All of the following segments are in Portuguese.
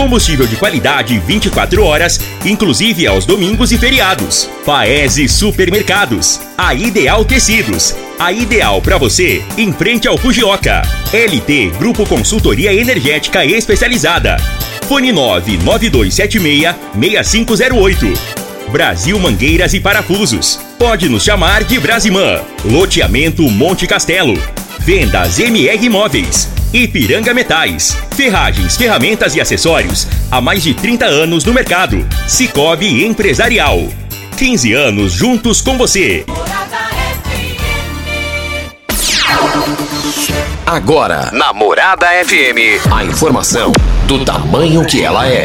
Combustível de qualidade 24 horas, inclusive aos domingos e feriados. Paese Supermercados. A Ideal Tecidos. A ideal para você em frente ao Fujioka. LT Grupo Consultoria Energética Especializada. Fone 99276 6508. Brasil Mangueiras e Parafusos. Pode nos chamar de Brasimã. Loteamento Monte Castelo. Vendas MR Imóveis. Ipiranga Metais. Ferragens, ferramentas e acessórios. Há mais de 30 anos no mercado. Cicobi Empresarial. 15 anos juntos com você. Agora, na Morada FM, a informação do tamanho que ela é.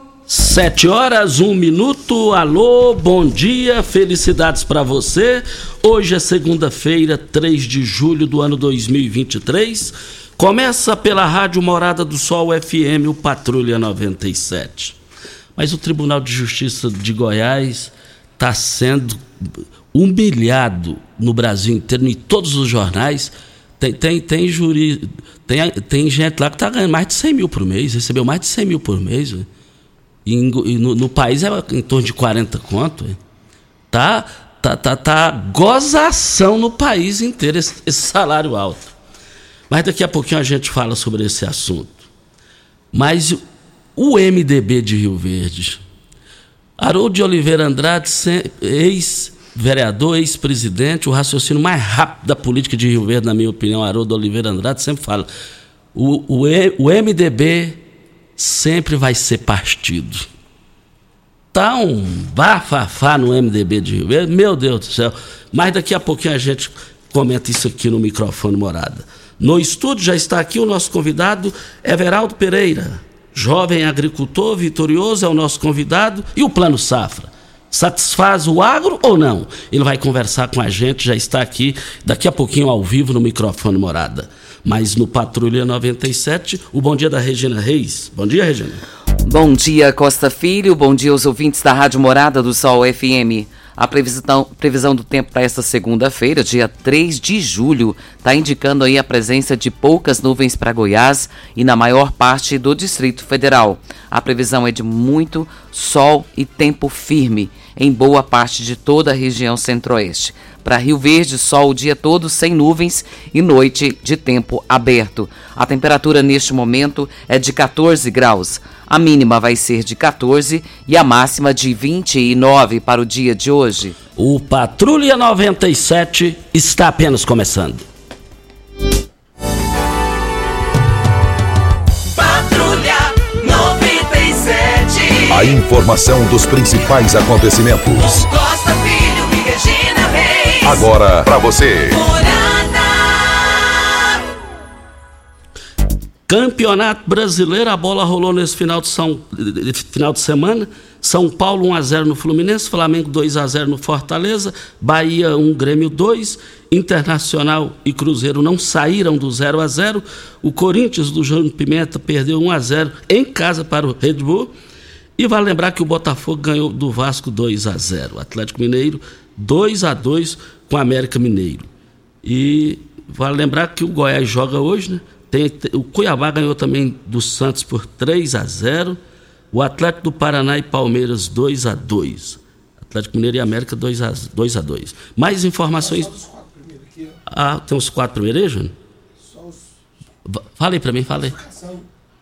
Sete horas, um minuto. Alô, bom dia, felicidades para você. Hoje é segunda-feira, 3 de julho do ano 2023. Começa pela Rádio Morada do Sol FM, o Patrulha 97. Mas o Tribunal de Justiça de Goiás está sendo humilhado no Brasil inteiro, em todos os jornais. Tem, tem, tem, juri, tem, tem gente lá que está ganhando mais de 100 mil por mês, recebeu mais de 100 mil por mês. Véio. E, no, no, país é em torno de 40 conto. Tá, tá, tá, tá gozação no país inteiro esse, esse, salário alto. Mas daqui a pouquinho a gente fala sobre esse assunto. Mas o MDB de Rio Verde, Haroldo de Oliveira Andrade, ex-vereador, ex-presidente, o raciocínio mais rápido da política de Rio Verde, na minha opinião, Haroldo de Oliveira Andrade sempre fala. O, o, o MDB sempre vai ser partido. Tá um bafafá no MDB de Rio Verde, meu Deus do céu. Mas daqui a pouquinho a gente comenta isso aqui no microfone morada. No estúdio já está aqui o nosso convidado, Everaldo Pereira. Jovem agricultor vitorioso é o nosso convidado. E o Plano Safra? Satisfaz o agro ou não? Ele vai conversar com a gente, já está aqui daqui a pouquinho ao vivo no microfone morada. Mas no Patrulha 97, o bom dia da Regina Reis. Bom dia, Regina. Bom dia, Costa Filho. Bom dia aos ouvintes da Rádio Morada do Sol FM. A previsão, previsão do tempo para esta segunda-feira, dia 3 de julho, está indicando aí a presença de poucas nuvens para Goiás e na maior parte do Distrito Federal. A previsão é de muito sol e tempo firme em boa parte de toda a região centro-oeste. Para Rio Verde, sol o dia todo sem nuvens e noite de tempo aberto. A temperatura neste momento é de 14 graus. A mínima vai ser de 14 e a máxima de 29 para o dia de hoje. O Patrulha 97 está apenas começando. A informação dos principais acontecimentos. Costa Filho e Regina Reis. Agora para você. Campeonato Brasileiro, a bola rolou nesse final de, São, final de semana. São Paulo 1x0 no Fluminense, Flamengo 2x0 no Fortaleza, Bahia 1, Grêmio 2, Internacional e Cruzeiro não saíram do 0 a 0 O Corinthians do Júnior Pimenta perdeu 1 a 0 em casa para o Red Bull. E vale lembrar que o Botafogo ganhou do Vasco 2 a 0 O Atlético Mineiro 2 a 2 com o América Mineiro. E vale lembrar que o Goiás joga hoje, né? Tem, o Cuiabá ganhou também do Santos por 3 a 0. O Atlético do Paraná e Palmeiras 2 a 2. Atlético Mineiro e América 2 a 2. A 2. Mais informações. Ah, tem os quatro primeiros aí, Júnior? Fala aí para mim, fala aí.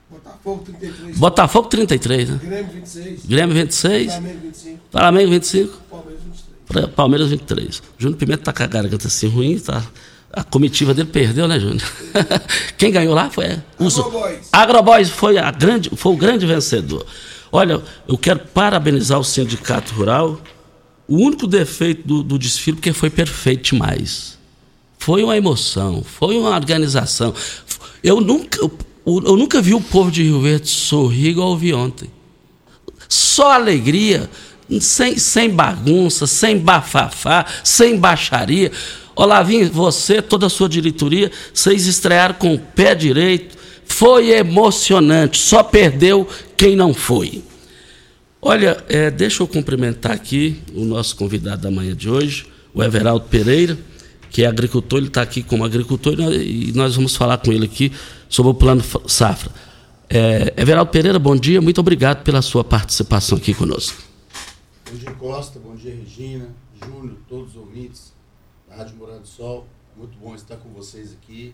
Botafogo 33. Botafogo 33, né? Grêmio 26. Grêmio 26. Flamengo 25. Flamengo 25. Palmeiras 23. Pra- Palmeiras 23. Júnior Pimenta tá com a garganta assim ruim, tá? A comitiva dele perdeu, né, Júnior? Quem ganhou lá foi é, Agroboys. Agroboys foi, a grande, foi o grande vencedor. Olha, eu quero parabenizar o Sindicato Rural. O único defeito do, do desfile, porque foi perfeito demais. Foi uma emoção, foi uma organização. Eu nunca, eu, eu nunca vi o povo de Rio Verde sorrir igual eu vi ontem. Só alegria, sem, sem bagunça, sem bafafá, sem baixaria. Olavinho, você, toda a sua diretoria, vocês estrearam com o pé direito. Foi emocionante, só perdeu quem não foi. Olha, é, deixa eu cumprimentar aqui o nosso convidado da manhã de hoje, o Everaldo Pereira, que é agricultor, ele está aqui como agricultor e nós- vamos falar com ele aqui sobre o plano Safra. É, Everaldo Pereira, bom dia, muito obrigado pela sua participação aqui conosco. Bom dia, Costa. Bom dia, Regina, Júnior, todos os ouvintes da Rádio Morado do Sol. Muito bom estar com vocês aqui.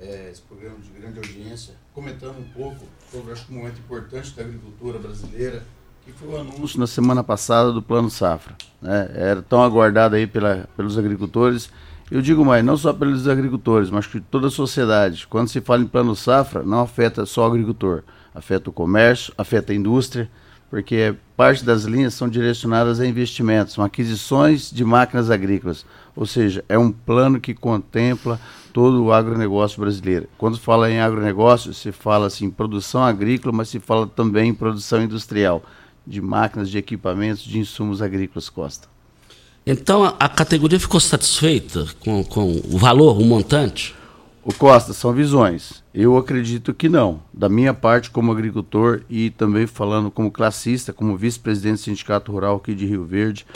é, esse programa de grande audiência, comentando um pouco sobre acho um momento importante da agricultura brasileira, que foi o anúncio na semana passada do Plano Safra. né? Era tão aguardado aí pela, pelos agricultores. Eu digo mais, não só pelos agricultores, mas que toda a sociedade. Quando se fala em Plano Safra, não afeta só o agricultor, afeta o comércio, afeta a indústria, porque parte das linhas são direcionadas a investimentos, são aquisições de máquinas agrícolas. Ou seja, é um plano que contempla todo o agronegócio brasileiro. Quando fala em agronegócio, se fala assim produção agrícola, mas se fala também em produção industrial, de máquinas, de equipamentos, de insumos agrícolas, Costa. Então a, categoria ficou satisfeita com, com o valor, o montante? O Costa, são visões. Eu acredito que não. Da minha parte, como agricultor e também falando como classista, como vice-presidente do Sindicato Rural aqui de Rio Verde,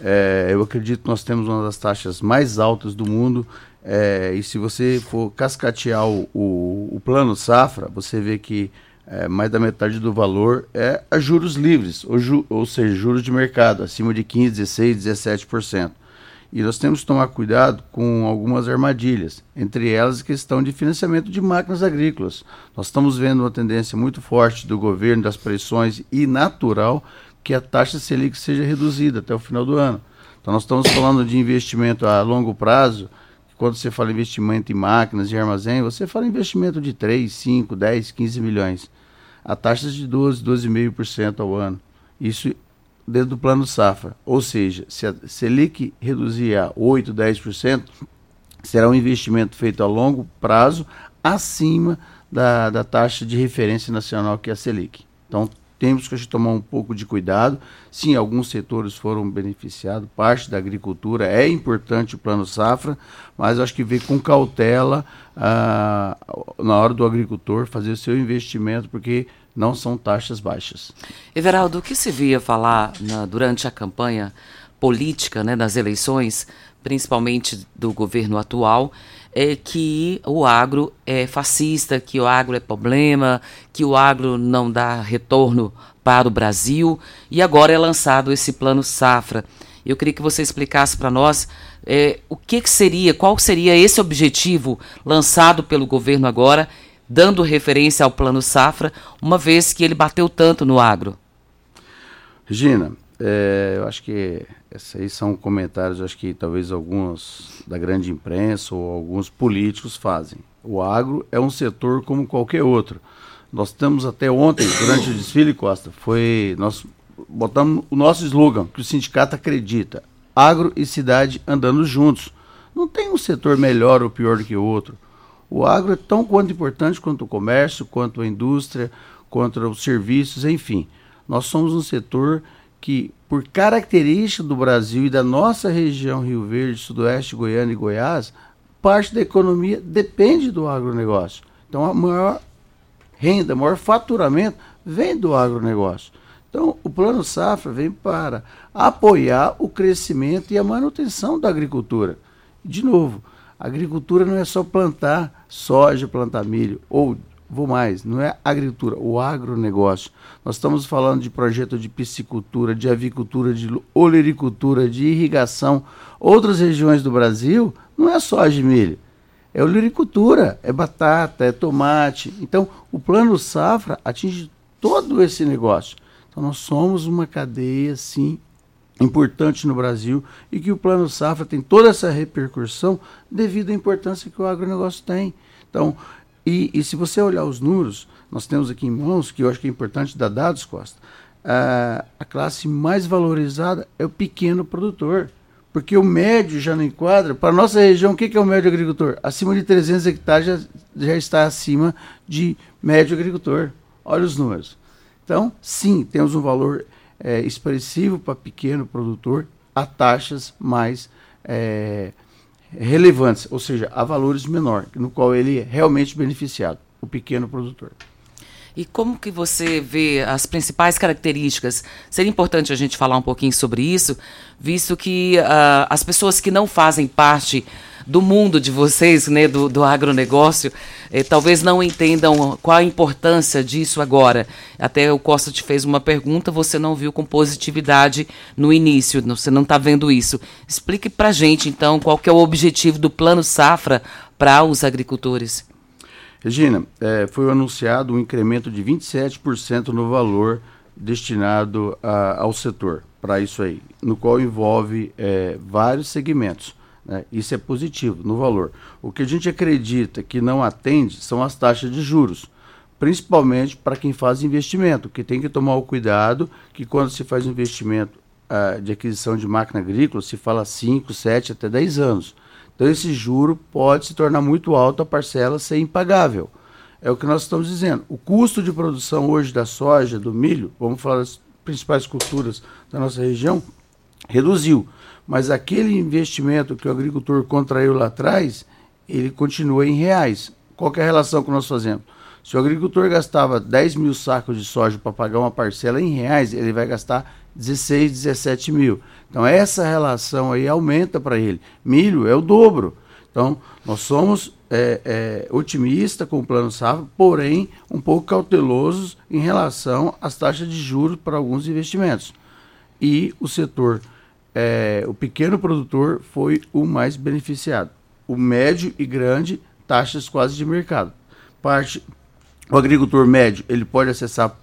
eh, eu acredito que nós temos uma das taxas mais altas do mundo. eh, e se você for cascatear o, o, o plano safra, você vê que eh, mais da metade do valor é a juros livres, ou, ju- ou seja, juros de mercado, acima de 15, 16, 17%. E nós temos que tomar cuidado com algumas armadilhas, entre elas a questão de financiamento de máquinas agrícolas. Nós estamos vendo uma tendência muito forte do governo, das pressões e natural que a taxa Selic seja reduzida até o final do ano. Então nós estamos falando de investimento a longo prazo, quando você fala investimento em máquinas e armazém, você fala investimento de 3, 5, 10, 15 milhões. A taxa de 12, 12,5% ao ano. Isso dentro do plano safra. Ou seja, se a Selic reduzir a 8, 10%, será um investimento feito a longo prazo acima da, da taxa de referência nacional que é a Selic. Então temos que tomar um pouco de cuidado. Sim, alguns setores foram beneficiados, parte da agricultura é importante o plano safra, mas acho que ver com cautela ah, na hora do agricultor fazer o seu investimento, porque não são taxas baixas. Everaldo, o que se via falar na- durante a campanha política né, das eleições, principalmente do governo atual, é que o agro é fascista, que o agro é problema, que o agro não dá retorno para o Brasil, e agora é lançado esse plano safra. Eu queria que você explicasse para nós é, o que, que seria, qual seria esse objetivo lançado pelo governo agora, dando referência ao plano safra, uma vez que ele bateu tanto no agro. Regina, é, eu acho que esses aí são comentários, acho que talvez alguns da grande imprensa ou alguns políticos fazem. O agro é um setor como qualquer outro. Nós estamos até ontem, durante o desfile, Costa, foi nós botamos o nosso slogan, que o sindicato acredita, agro e cidade andando juntos. Não tem um setor melhor ou pior do que o outro. O agro é tão quanto importante quanto o comércio, quanto a indústria, quanto os serviços, enfim. Nós somos um setor que, por característica do Brasil e da nossa região Rio Verde, Sudoeste, Goiânia e Goiás, parte da economia depende do agronegócio. Então, a maior renda, maior faturamento vem do agronegócio. Então, o Plano Safra vem para apoiar o crescimento e a manutenção da agricultura. De novo, a agricultura não é só plantar soja, plantar milho, ou vou mais, não é agricultura, o agronegócio. Nós estamos falando de projeto de piscicultura, de avicultura, de olericultura, de irrigação. Outras regiões do Brasil não é soja e milho, é olericultura, é batata, é tomate. Então, o plano safra atinge todo esse negócio. Então, nós somos uma cadeia, sim, importante no Brasil e que o plano safra tem toda essa repercussão devido à importância que o agronegócio tem. Então, e, e se você olhar os números, nós temos aqui em mãos, que eu acho que é importante dar dados, Costa, a, a classe mais valorizada é o pequeno produtor. Porque o médio já não enquadra. Para a nossa região, o que é o médio agricultor? Acima de 300 hectares já, já está acima de médio agricultor. Olha os números. Então, sim, temos um valor é, expressivo para pequeno produtor a taxas mais é, relevantes, ou seja, a valores menor, no qual ele é realmente beneficiado, o pequeno produtor. E como que você vê as principais características? Seria importante a gente falar um pouquinho sobre isso, visto que uh, as pessoas que não fazem parte do mundo de vocês, né, do, do agronegócio, eh, talvez não entendam qual a importância disso agora. Até o Costa te fez uma pergunta, você não viu com positividade no início, você não está vendo isso. Explique para gente, então, qual que é o objetivo do Plano Safra para os agricultores. Regina, é, foi anunciado um incremento de 27% no valor destinado a, ao setor para isso aí, no qual envolve é, vários segmentos. Né? Isso é positivo no valor. O que a gente acredita que não atende são as taxas de juros, principalmente para quem faz investimento, que tem que tomar o cuidado que quando se faz investimento uh, de aquisição de máquina agrícola, se fala 5, 7, até 10 anos. Então esse juro pode se tornar muito alto, a parcela ser impagável. É o que nós estamos dizendo. O custo de produção hoje da soja, do milho, vamos falar das principais culturas da nossa região, reduziu. Mas aquele investimento que o agricultor contraiu lá atrás, ele continua em reais. Qual é a relação que nós fazemos? Se o agricultor gastava 10 mil sacos de soja para pagar uma parcela em reais, ele vai gastar 16, 17 mil. Então essa relação aí aumenta para ele. Milho é o dobro. Então nós somos é, é, otimistas com o plano safra, porém um pouco cautelosos em relação às taxas de juros para alguns investimentos. E o setor, é, o pequeno produtor foi o mais beneficiado. O médio e grande, taxas quase de mercado. Parte, o agricultor médio ele pode acessar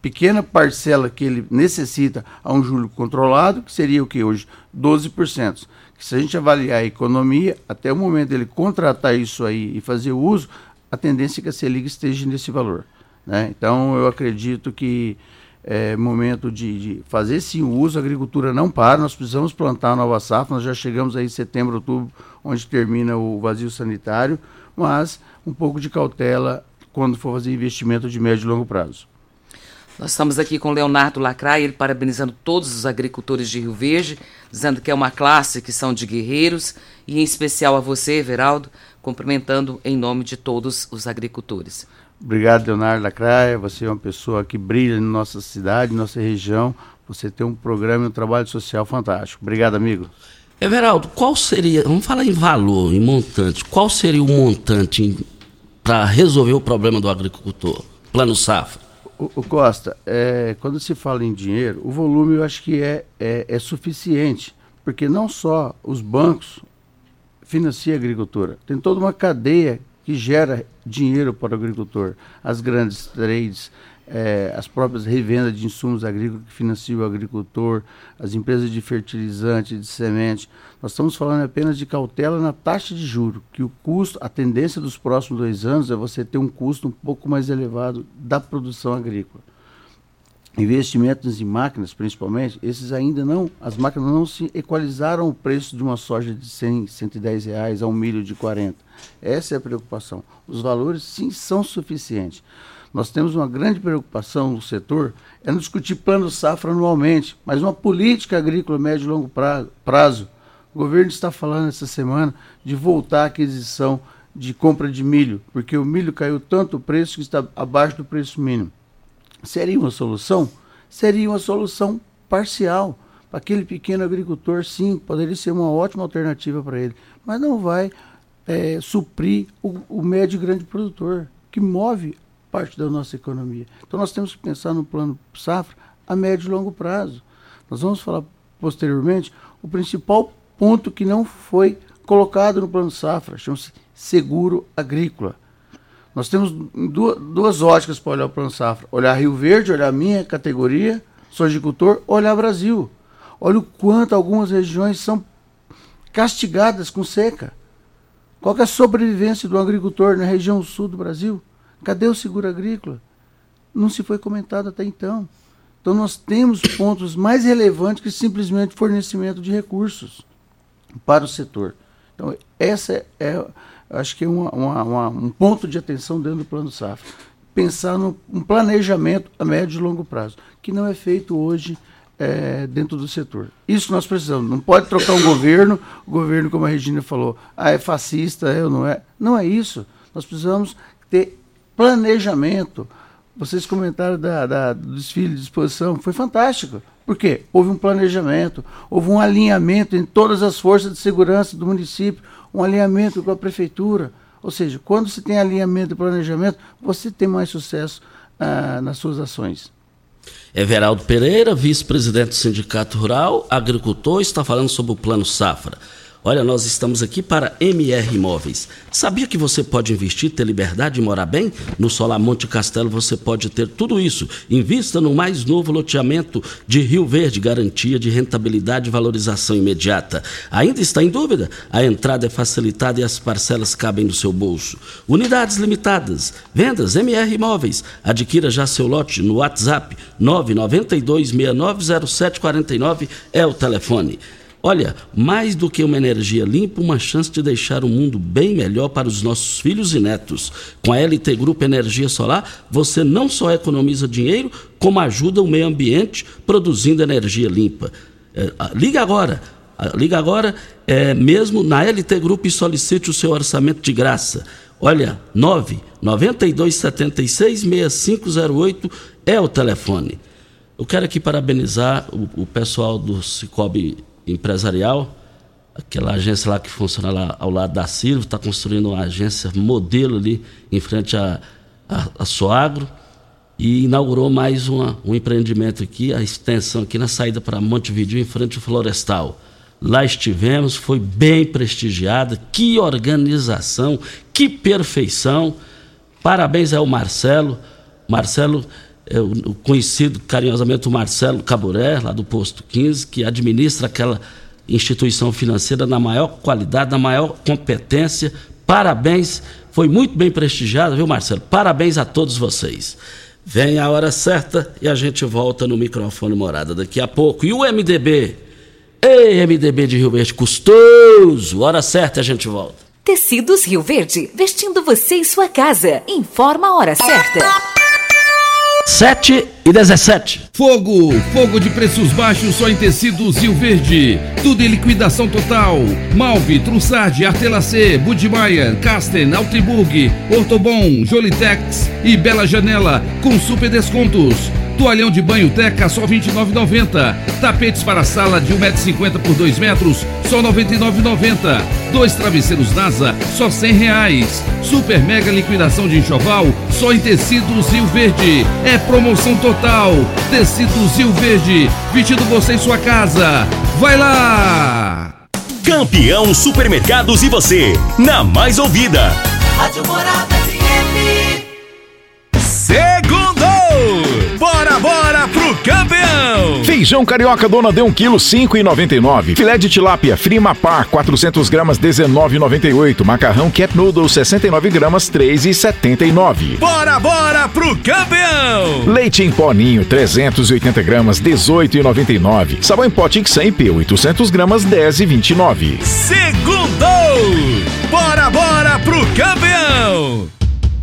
pequena parcela que ele necessita a um juro controlado, que seria o que hoje? 12%. Que se a gente avaliar a economia, até o momento dele contratar isso aí e fazer uso, a tendência é que a Selic esteja nesse valor. Né? Então, eu acredito que é momento de, de, fazer sim o uso, a agricultura não para, nós precisamos plantar a nova safra, nós já chegamos aí em setembro, outubro, onde termina o vazio sanitário, mas um pouco de cautela quando for fazer investimento de médio e longo prazo. Nós estamos aqui com Leonardo Lacraia, ele parabenizando todos os agricultores de Rio Verde, dizendo que é uma classe que são de guerreiros, e em especial a você, Veraldo, cumprimentando em nome de todos os agricultores. Obrigado, Leonardo Lacraia. Você é uma pessoa que brilha na nossa cidade, nossa região. Você tem um programa e um trabalho social fantástico. Obrigado, amigo. Everaldo, qual seria, vamos falar em valor, em montante, qual seria o montante para resolver o problema do agricultor? Plano Safra. O, o Costa, é, quando se fala em dinheiro, o volume eu acho que é, é, é suficiente, porque não só os bancos financiam a agricultura, tem toda uma cadeia que gera dinheiro para o agricultor. As grandes trades, é, as próprias revendas de insumos agrícolas que financiam o agricultor, as empresas de fertilizante, de semente. Nós estamos falando apenas de cautela na taxa de juro, que o custo, a tendência dos próximos dois anos é você ter um custo um pouco mais elevado da produção agrícola. Investimentos em máquinas, principalmente, esses ainda não, as máquinas não se equalizaram o preço de uma soja de 100, 110 reais a um milho de 40. Essa é a preocupação. Os valores, sim, são suficientes. Nós temos uma grande preocupação no setor, é não discutir plano safra anualmente, mas uma política agrícola médio e longo prazo. O governo está falando essa semana de voltar à aquisição de compra de milho, porque o milho caiu tanto o preço que está abaixo do preço mínimo. Seria uma solução? Seria uma solução parcial. Para aquele pequeno agricultor, sim, poderia ser uma ótima alternativa para ele, mas não vai é, suprir o, o médio e grande produtor, que move parte da nossa economia. Então nós temos que pensar no plano safra a médio e longo prazo. Nós vamos falar posteriormente o principal ponto que não foi colocado no plano safra, chama-se seguro agrícola. Nós temos duas, duas óticas para olhar o plano safra: olhar Rio Verde, olhar minha categoria, sou agricultor, olhar Brasil. Olha o quanto algumas regiões são castigadas com seca. Qual é a sobrevivência do agricultor na região sul do Brasil? Cadê o seguro agrícola? Não se foi comentado até então. Então nós temos pontos mais relevantes que simplesmente fornecimento de recursos para o setor. Então essa é, acho que é uma, uma, uma, um ponto de atenção dentro do plano safra. Pensar num um planejamento a médio e longo prazo, que não é feito hoje é, dentro do setor. Isso nós precisamos. Não pode trocar um governo, o governo, como a Regina falou, ah, é fascista, é ou não é. Não é isso. Nós precisamos ter planejamento. Vocês comentaram da, da, do desfile de exposição, foi fantástico. Por quê? Houve um planejamento, houve um alinhamento em todas as forças de segurança do município, um alinhamento com a prefeitura. Ou seja, quando se tem alinhamento e planejamento, você tem mais sucesso ah, nas suas ações. Everaldo Pereira, vice-presidente do Sindicato Rural, agricultor, está falando sobre o Plano Safra. Olha, nós estamos aqui para MR Imóveis. Sabia que você pode investir, ter liberdade e morar bem? No Solar Monte Castelo você pode ter tudo isso. Invista no mais novo loteamento de Rio Verde, garantia de rentabilidade e valorização imediata. Ainda está em dúvida? A entrada é facilitada e as parcelas cabem no seu bolso. Unidades limitadas. Vendas MR Imóveis. Adquira já seu lote no WhatsApp 992 690749 é o telefone. Olha, mais do que uma energia limpa, uma chance de deixar o mundo bem melhor para os nossos filhos e netos. Com a LT Grupo Energia Solar, você não só economiza dinheiro, como ajuda o meio ambiente produzindo energia limpa. É, liga agora. Liga agora é, mesmo na LT Grupo e solicite o seu orçamento de graça. Olha, 9 9276 6508 é o telefone. Eu quero aqui parabenizar o, o pessoal do Cicobi empresarial, aquela agência lá que funciona lá ao lado da Silva, está construindo uma agência modelo ali em frente a, a, a Soagro e inaugurou mais uma, um empreendimento aqui, a extensão aqui na saída para Montevideo, em frente ao Florestal. Lá estivemos, foi bem prestigiada, que organização, que perfeição. Parabéns ao Marcelo. Marcelo é, o, conhecido carinhosamente o Marcelo Caburé, lá do posto 15, que administra aquela instituição financeira na maior qualidade, na maior competência. Parabéns, foi muito bem prestigiado, viu, Marcelo? Parabéns a todos vocês. Vem a hora certa e a gente volta no microfone morada daqui a pouco. E o MDB? Ei, MDB de Rio Verde, custoso! Hora certa a gente volta. Tecidos Rio Verde, vestindo você e sua casa. Informa a hora certa. 7 e 17. Fogo, fogo de preços baixos só em tecidos Rio Verde. Tudo em liquidação total. Malve, Trussardi, Artelacê, Budmeier, Casten, Altriburg, Ortobon, Jolitex e Bela Janela com super descontos. Toalhão de banho Teca só R$ 29,90. Tapetes para sala de 1,50m por 2 metros, só R$ 99,90. Dois travesseiros NASA, só 100 reais. Super mega liquidação de enxoval, só em tecidos Rio Verde. É promoção total. Tecidos Rio Verde, vestindo você em sua casa. Vai lá! Campeão Supermercados e você, na mais ouvida. Rádio Morada Feijão carioca dona de 1 kg 5,99. Filé de tilápia frima par 400 gramas 19,98. Macarrão cap noodle 69 gramas 3,79. Bora, bora pro campeão! Leite em pó ninho 380 gramas 18,99. Sabão em pó Tix 100 P 800 gramas 10,29. Segundo! Bora, bora pro campeão!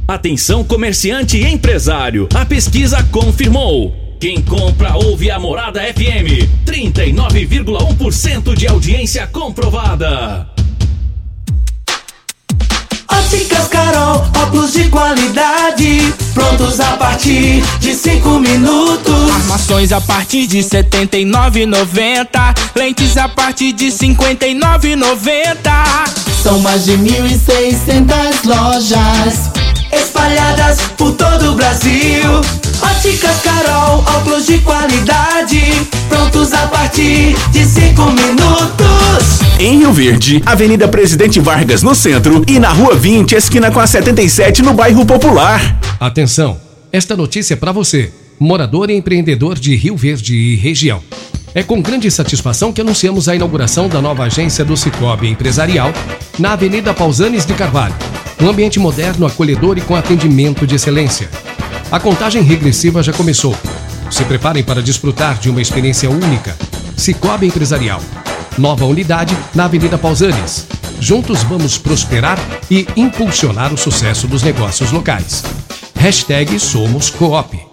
Atenção comerciante e empresário, a pesquisa confirmou. Quem compra ouve a Morada FM. 39,1% de audiência comprovada. Óticas Carol, óculos de qualidade, prontos a partir de 5 minutos. Armações a partir de R$ 79,90. Lentes a partir de R$ 59,90. São mais de 1.600 lojas espalhadas por todo o Brasil. Óticas Carol, óculos de qualidade, prontos a partir de 5 minutos. em Rio Verde, Avenida Presidente Vargas no centro e na Rua 20, esquina com a 77 no bairro Popular. Atenção, esta notícia é para você, morador e empreendedor de Rio Verde e região. É com grande satisfação que anunciamos a inauguração da nova agência do Cicobi Empresarial na Avenida Pausanes de Carvalho. Um ambiente moderno, acolhedor e com atendimento de excelência. A contagem regressiva já começou. Se preparem para desfrutar de uma experiência única. Cicobi Empresarial. Nova unidade na Avenida Pausanes. Juntos vamos prosperar e impulsionar o sucesso dos negócios locais. Hashtag Somos Coop.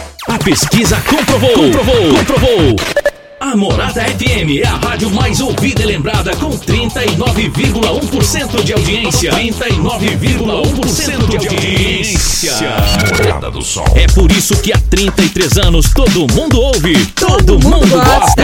A pesquisa comprovou, comprovou, comprovou. A Morada FM é a rádio mais ouvida e lembrada com 39,1% de audiência. 39,1% de audiência. Morada do Sol. É por isso que há 33 anos todo mundo ouve, todo, mundo, gosta.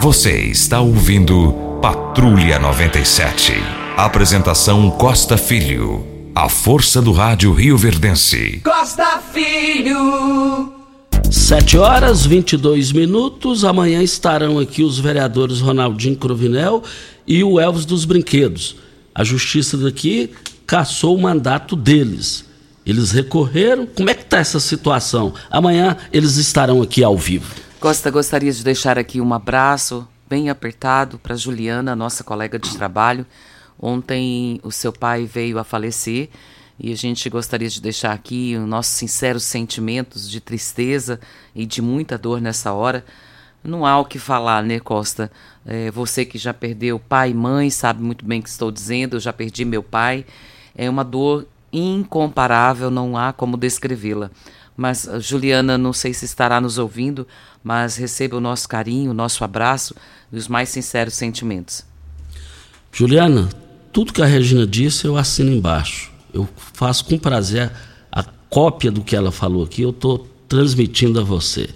Você está ouvindo Patrulha 97. Apresentação Costa Filho. A força do rádio Rio Verdense. Costa Filho. 7 horas 22 minutos. Amanhã estarão aqui os vereadores Ronaldinho Crovinel e o Elvis dos Brinquedos. A justiça daqui cassou o mandato deles. Eles recorreram. Como é que está essa situação? Amanhã eles estarão aqui ao vivo. Costa, gostaria de deixar aqui um abraço bem apertado para Juliana, nossa colega de trabalho. Ontem o seu pai veio a falecer e a gente gostaria de deixar aqui os nossos sinceros sentimentos de tristeza e de muita dor nessa hora. Não há o que falar, né, Costa? É, você que já perdeu pai e mãe sabe muito bem o que estou dizendo. Eu já perdi meu pai. É uma dor incomparável, não há como descrevê-la. Mas Juliana, não sei se estará nos ouvindo, mas receba o nosso carinho, o nosso abraço e os mais sinceros sentimentos. Juliana, tudo que a Regina disse eu assino embaixo. Eu faço com prazer a cópia do que ela falou aqui, eu estou transmitindo a você.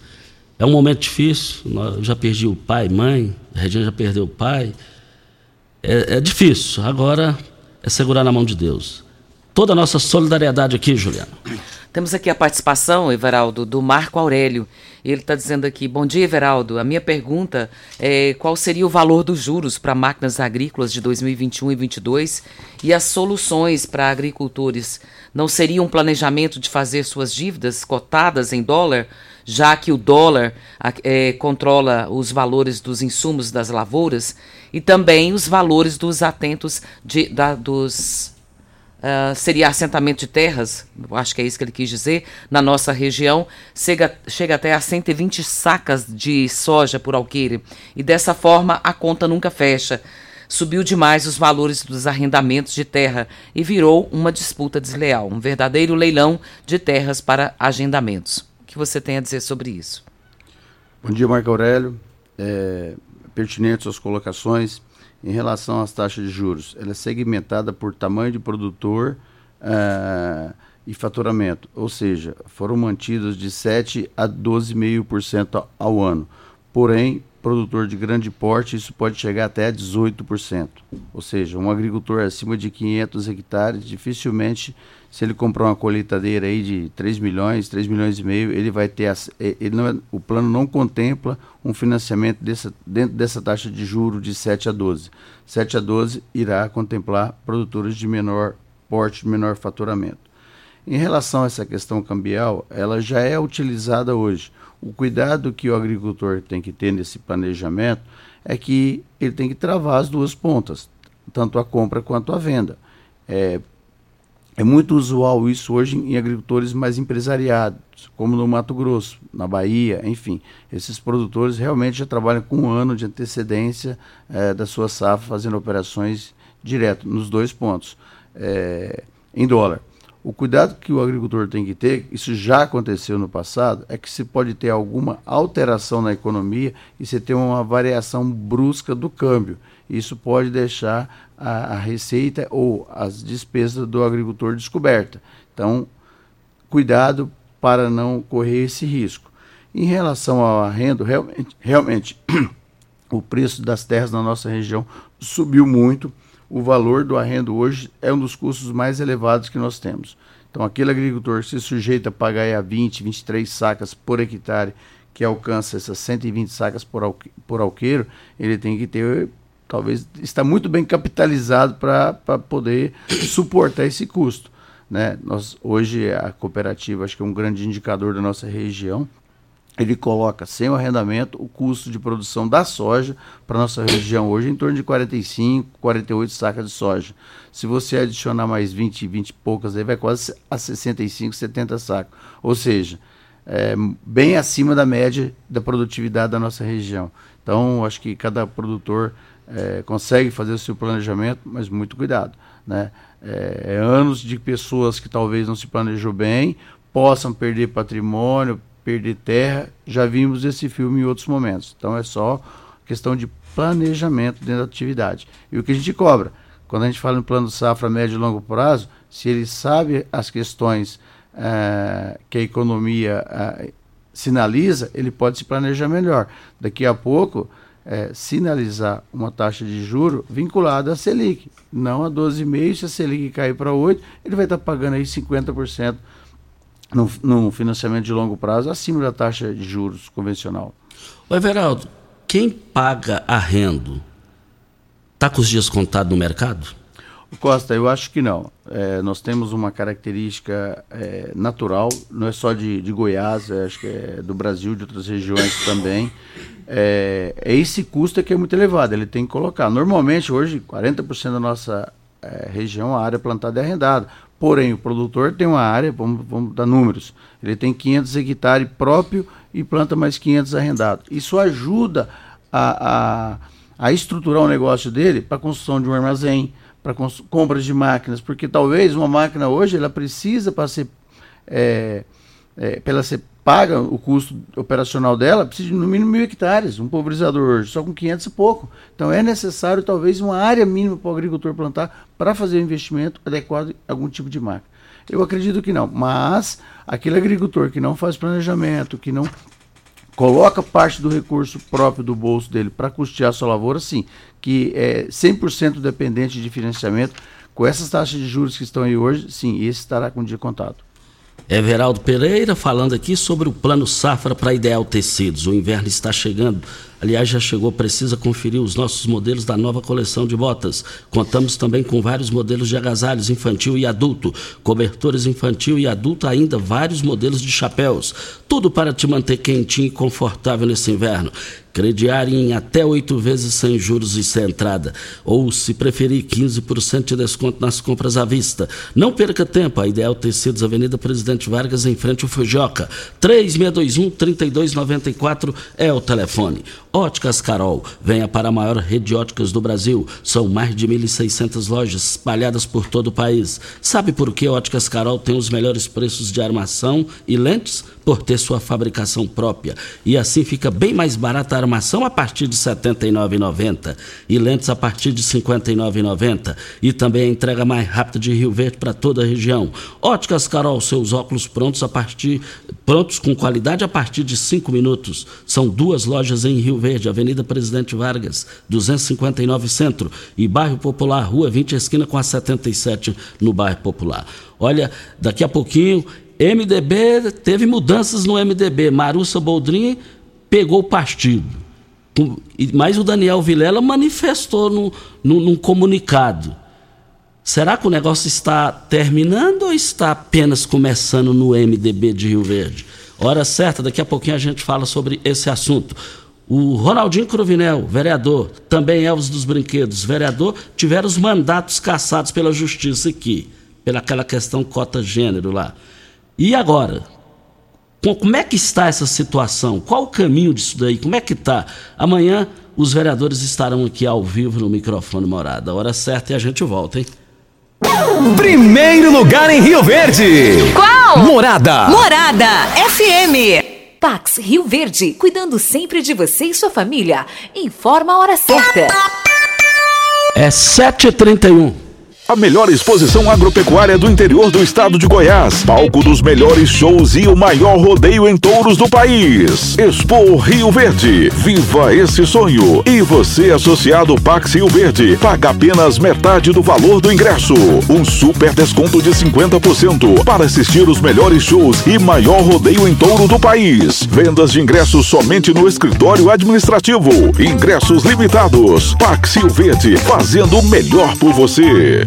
É um momento difícil, eu já perdi o pai, mãe, a Regina já perdeu o pai. É, é difícil, agora é segurar na mão de Deus. Toda a nossa solidariedade aqui, Juliana. Temos aqui a participação, Everaldo, do Marco Aurélio. Ele está dizendo aqui: Bom dia, Everaldo. A minha pergunta é qual seria o valor dos juros para máquinas agrícolas de 2021 e 2022 e as soluções para agricultores? Não seria um planejamento de fazer suas dívidas cotadas em dólar, já que o dólar é, controla os valores dos insumos das lavouras e também os valores dos atentos de, da, dos Uh, seria assentamento de terras, acho que é isso que ele quis dizer, na nossa região, chega, chega até a 120 sacas de soja por alqueire. E dessa forma a conta nunca fecha. Subiu demais os valores dos arrendamentos de terra e virou uma disputa desleal, um verdadeiro leilão de terras para agendamentos. O que você tem a dizer sobre isso? Bom dia, Marco Aurélio. É, pertinente suas colocações em relação às taxas de juros. Ela é segmentada por tamanho de produtor uh, e faturamento, ou seja, foram mantidos de 7 a 12,5% ao ano. Porém, produtor de grande porte, isso pode chegar até 18%. Ou seja, um agricultor acima de 500 hectares, dificilmente, se ele comprar uma colheitadeira aí de 3 milhões, 3 milhões e meio, ele vai ter. Ele não, é, o plano não contempla um financiamento dessa, dentro dessa taxa de juro de 7 a 12. 7 a 12 irá contemplar produtores de menor porte, de menor faturamento. Em relação a essa questão cambial, ela já é utilizada hoje. O cuidado que o agricultor tem que ter nesse planejamento é que ele tem que travar as duas pontas, tanto a compra quanto a venda. É, é muito usual isso hoje em agricultores mais empresariados, como no Mato Grosso, na Bahia, enfim. Esses produtores realmente já trabalham com um ano de antecedência é, da sua safra, fazendo operações direto nos dois pontos, é, em dólar. O cuidado que o agricultor tem que ter, isso já aconteceu no passado, é que se pode ter alguma alteração na economia e você ter uma variação brusca do câmbio. Isso pode deixar a, a receita ou as despesas do agricultor descoberta. Então, cuidado para não correr esse risco. Em relação ao arrendo, realmente, realmente o preço das terras na nossa região subiu muito o valor do arrendo hoje é um dos custos mais elevados que nós temos. Então, aquele agricultor se sujeita a pagar a 20, 23 sacas por hectare, que alcança essas 120 sacas por, alque, por alqueiro, ele tem que ter, talvez, está muito bem capitalizado para poder suportar esse custo. Né? Nós, hoje, a cooperativa, acho que é um grande indicador da nossa região, ele coloca sem o arrendamento o custo de produção da soja para nossa região hoje em torno de 45, 48 sacas de soja. Se você adicionar mais 20, 20 e poucas, aí vai quase a 65, 70 sacos. Ou seja, é, bem acima da média da produtividade da nossa região. Então, acho que cada produtor é, consegue fazer o seu planejamento, mas muito cuidado. Né? É, é anos de pessoas que talvez não se planejou bem, possam perder patrimônio, perder terra, já vimos esse filme em outros momentos. Então é só questão de planejamento dentro da atividade. E o que a gente cobra? Quando a gente fala em plano safra médio e longo prazo, se ele sabe as questões eh, que a economia eh, sinaliza, ele pode se planejar melhor. Daqui a pouco, eh, sinalizar uma taxa de juro vinculada à Selic, não a 12,5%. Se a Selic cair para 8%, ele vai estar pagando aí 50% no, no financiamento de longo prazo acima da taxa de juros convencional. O Everaldo, quem paga arrendo está com os dias contados no mercado? Costa, eu acho que não. É, nós temos uma característica é, natural, não é só de, de Goiás, é, acho que é do Brasil, de outras regiões também. É, é esse custo que é muito elevado, ele tem que colocar. Normalmente, hoje, 40% da nossa é, região, a área plantada é arrendada. Porém, o produtor tem uma área, vamos, vamos dar números, ele tem 500 hectares próprio e planta mais 500 arrendados. Isso ajuda a, a, a estruturar o negócio dele para a construção de um armazém, para compras de máquinas, porque talvez uma máquina hoje ela precisa para ser, é, é, ser paga o custo operacional dela, precisa de no mínimo mil hectares, um pulverizador hoje, só com 500 e pouco. Então é necessário talvez uma área mínima para o agricultor plantar para fazer o investimento adequado em algum tipo de máquina. Eu acredito que não, mas aquele agricultor que não faz planejamento, que não coloca parte do recurso próprio do bolso dele para custear a sua lavoura, sim, que é 100% dependente de financiamento, com essas taxas de juros que estão aí hoje, sim, esse estará com o dia contado. Everaldo Pereira falando aqui sobre o plano safra para Ideal Tecidos. O inverno está chegando Aliás, já chegou, precisa conferir os nossos modelos da nova coleção de botas. Contamos também com vários modelos de agasalhos infantil e adulto, cobertores infantil e adulto, ainda vários modelos de chapéus. Tudo para te manter quentinho e confortável nesse inverno. Crediário em até oito vezes sem juros e sem entrada. Ou, se preferir, 15% de desconto nas compras à vista. Não perca tempo. A Ideal Tecidos, Avenida Presidente Vargas, em frente ao Fujoca. 3621-3294 é o telefone. Óticas Carol. Venha para a maior rede de óticas do Brasil. São mais de 1.600 lojas espalhadas por todo o país. Sabe por que Óticas Carol tem os melhores preços de armação e lentes? Por ter sua fabricação própria. E assim fica bem mais barata a armação a partir de R$ 79,90 e lentes a partir de R$ 59,90 e também a entrega mais rápida de Rio Verde para toda a região. Óticas Carol, seus óculos prontos a partir prontos com qualidade a partir de 5 minutos. São duas lojas em Rio Verde, Avenida Presidente Vargas, 259 Centro e Bairro Popular, Rua 20 esquina com a 77 no Bairro Popular. Olha, daqui a pouquinho MDB teve mudanças no MDB. Marussa Boldrin pegou o partido. Mas o Daniel Vilela manifestou no, no, num comunicado. Será que o negócio está terminando ou está apenas começando no MDB de Rio Verde? Hora certa, daqui a pouquinho a gente fala sobre esse assunto. O Ronaldinho Cruvinel, vereador, também Elvis dos Brinquedos, vereador, tiveram os mandatos cassados pela justiça aqui, pelaquela questão cota gênero lá. E agora? Como é que está essa situação? Qual o caminho disso daí? Como é que está? Amanhã os vereadores estarão aqui ao vivo no microfone morada. Hora certa e a gente volta, hein? Primeiro lugar em Rio Verde. Qual? Morada. Morada FM. Pax Rio Verde, cuidando sempre de você e sua família. Informa a hora certa. É 7h31. A melhor exposição agropecuária do interior do estado de Goiás. Palco dos melhores shows e o maior rodeio em touros do país. Expo Rio Verde. Viva esse sonho. E você, associado Pax Rio Verde, paga apenas metade do valor do ingresso. Um super desconto de 50% para assistir os melhores shows e maior rodeio em touro do país. Vendas de ingressos somente no escritório administrativo. Ingressos limitados. Pax Rio Verde, fazendo o melhor por você.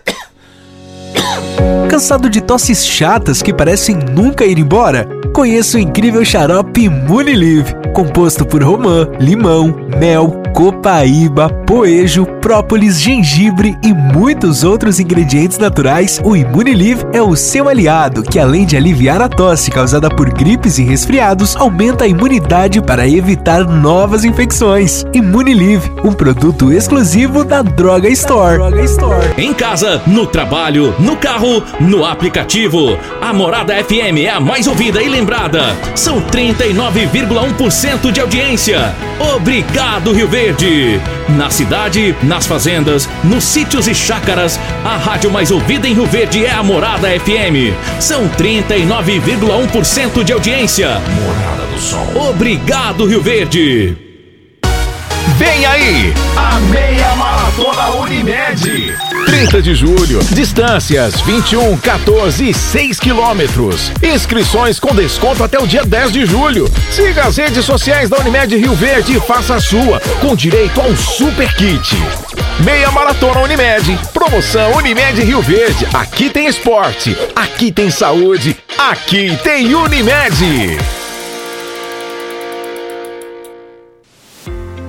Cansado de tosses chatas que parecem nunca ir embora? Conheça o incrível xarope Munilive, composto por romã, limão, mel, copaíba, poejo, própolis, gengibre e muitos outros ingredientes naturais. O Imunilive é o seu aliado, que além de aliviar a tosse causada por gripes e resfriados, aumenta a imunidade para evitar novas infecções. Imunilive, um produto exclusivo da Droga Store. Droga Store. Em casa, no trabalho, no carro, no aplicativo. A Morada FM é a mais ouvida e lembrada. São 39,1% de audiência. Obrigado, Rio Verde. Na cidade, nas fazendas, nos sítios e chácaras, a rádio mais ouvida em Rio Verde é a Morada FM. São 39,1% de audiência. Morada do Sol. Obrigado, Rio Verde. Vem aí, a meia maratona Unimed. 30 de julho, distâncias 21, 14 e 6 quilômetros. Inscrições com desconto até o dia 10 de julho. Siga as redes sociais da Unimed Rio Verde e faça a sua, com direito a um super kit. Meia Maratona Unimed. Promoção Unimed Rio Verde. Aqui tem esporte, aqui tem saúde, aqui tem Unimed.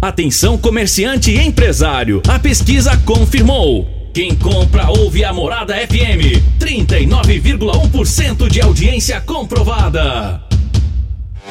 Atenção comerciante e empresário, a pesquisa confirmou. Quem compra ouve a Morada FM. 39,1% de audiência comprovada.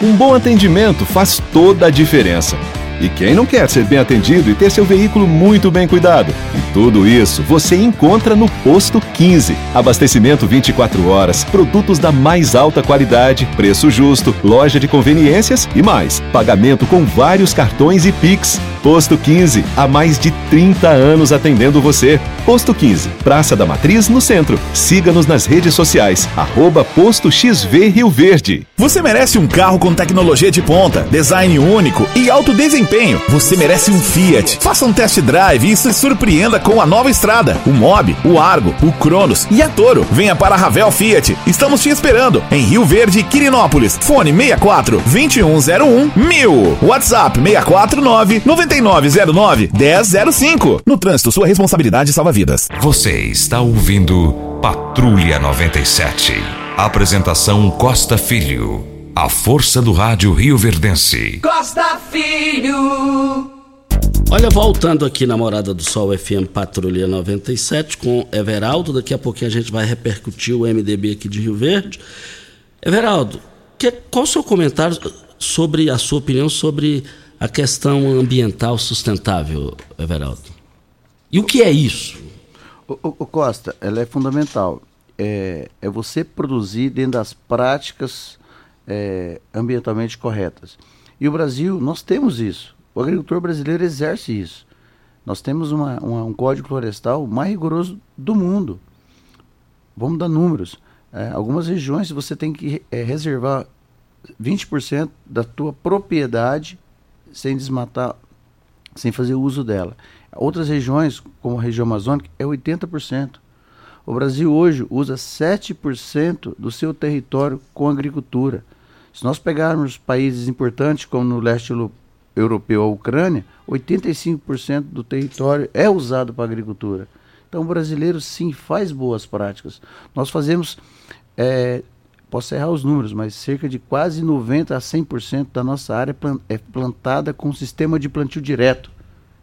Um bom atendimento faz toda a diferença. E quem não quer ser bem atendido e ter seu veículo muito bem cuidado? E tudo isso você encontra no Posto 15. Abastecimento 24 horas, produtos da mais alta qualidade, preço justo, loja de conveniências e mais. Pagamento com vários cartões e Pix. Posto 15, há mais de 30 anos atendendo você. Posto 15, Praça da Matriz, no centro. Siga-nos nas redes sociais, arroba Posto XV Rio Verde. Você merece um carro com tecnologia de ponta, design único e alto desempenho. Você merece um Fiat. Faça um test drive e se surpreenda com a nova estrada, o Mob, o Argo, o Cronos e a Toro. Venha para a Ravel Fiat. Estamos te esperando em Rio Verde, Quirinópolis. Fone 64 2101 1000. WhatsApp 649 9909 1005. No trânsito, sua responsabilidade salva vidas. Você está ouvindo Patrulha 97. Apresentação Costa Filho. A força do rádio Rio Verdense. Costa Filho. Olha, voltando aqui na Morada do Sol FM Patrulha 97 com Everaldo. Daqui a pouquinho a gente vai repercutir o MDB aqui de Rio Verde. Everaldo, que, qual o seu comentário sobre a sua opinião sobre a questão ambiental sustentável, Everaldo? E o que é isso? O, o, o Costa, ela é fundamental. É, é você produzir dentro das práticas é, ambientalmente corretas. E o Brasil, nós temos isso. O agricultor brasileiro exerce isso. Nós temos uma, uma, um código florestal mais rigoroso do mundo. Vamos dar números. É, algumas regiões você tem que é, reservar 20% da tua propriedade sem desmatar, sem fazer uso dela. Outras regiões, como a região amazônica, é 80%. O Brasil hoje usa 7% do seu território com agricultura. Se nós pegarmos países importantes, como no leste europeu, a Ucrânia, 85% do território é usado para agricultura. Então o brasileiro sim faz boas práticas. Nós fazemos, é, posso errar os números, mas cerca de quase 90% a 100% da nossa área é plantada com sistema de plantio direto.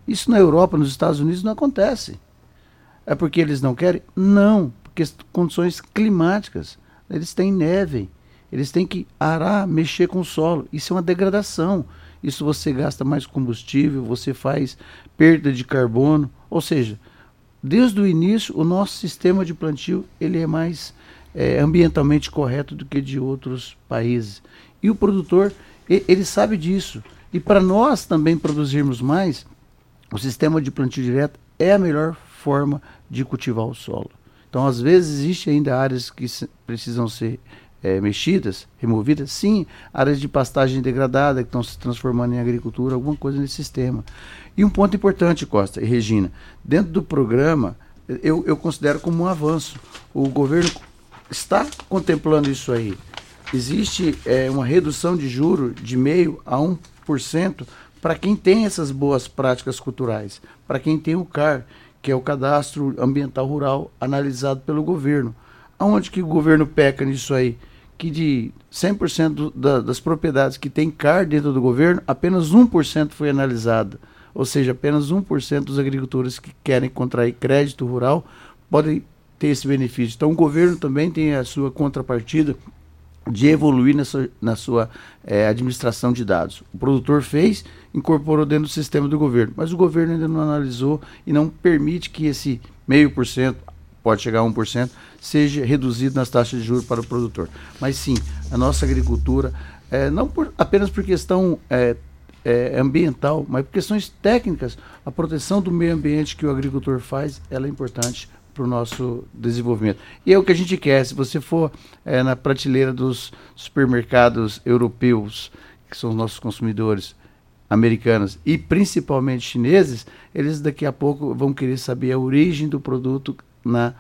Isso na Europa, nos Estados Unidos não acontece. É porque eles não querem? Não, porque condições climáticas. Eles têm neve, eles têm que arar, mexer com o solo. Isso é uma degradação. Isso você gasta mais combustível, você faz perda de carbono. Ou seja, desde o início, o nosso sistema de plantio ele é mais é, ambientalmente correto do que de outros países. E o produtor, ele sabe disso. E para nós também produzirmos mais, o sistema de plantio direto é a melhor forma de cultivar o solo. Então, às vezes, existe ainda áreas que precisam ser é, mexidas, removidas, sim, áreas de pastagem degradada que estão se transformando em agricultura, alguma coisa nesse sistema. E um ponto importante, Costa e Regina, dentro do programa, eu, eu considero como um avanço. O governo está contemplando isso aí. Existe é, uma redução de juro de meio a 1% para quem tem essas boas práticas culturais, para quem tem o CAR, que é o Cadastro Ambiental Rural analisado pelo governo. Aonde que o governo peca nisso aí? Que de 100% da, das propriedades que tem CAR dentro do governo, apenas 1% foi analisada. Ou seja, apenas 1% dos agricultores que querem contrair crédito rural podem ter esse benefício. Então o governo também tem a sua contrapartida de evoluir na sua, na sua é, administração de dados. O produtor fez, incorporou dentro do sistema do governo, mas o governo ainda não analisou e não permite que esse meio por cento, pode chegar a 1%, seja reduzido nas taxas de juros para o produtor. Mas sim, a nossa agricultura, é, não por, apenas por questão é, é, ambiental, mas por questões técnicas, a proteção do meio ambiente que o agricultor faz, ela é importante para o nosso desenvolvimento. E é o que a gente quer. Se você for é, na prateleira dos supermercados europeus, que são os nossos consumidores americanos e principalmente chineses, eles daqui a pouco vão querer saber a origem do produto na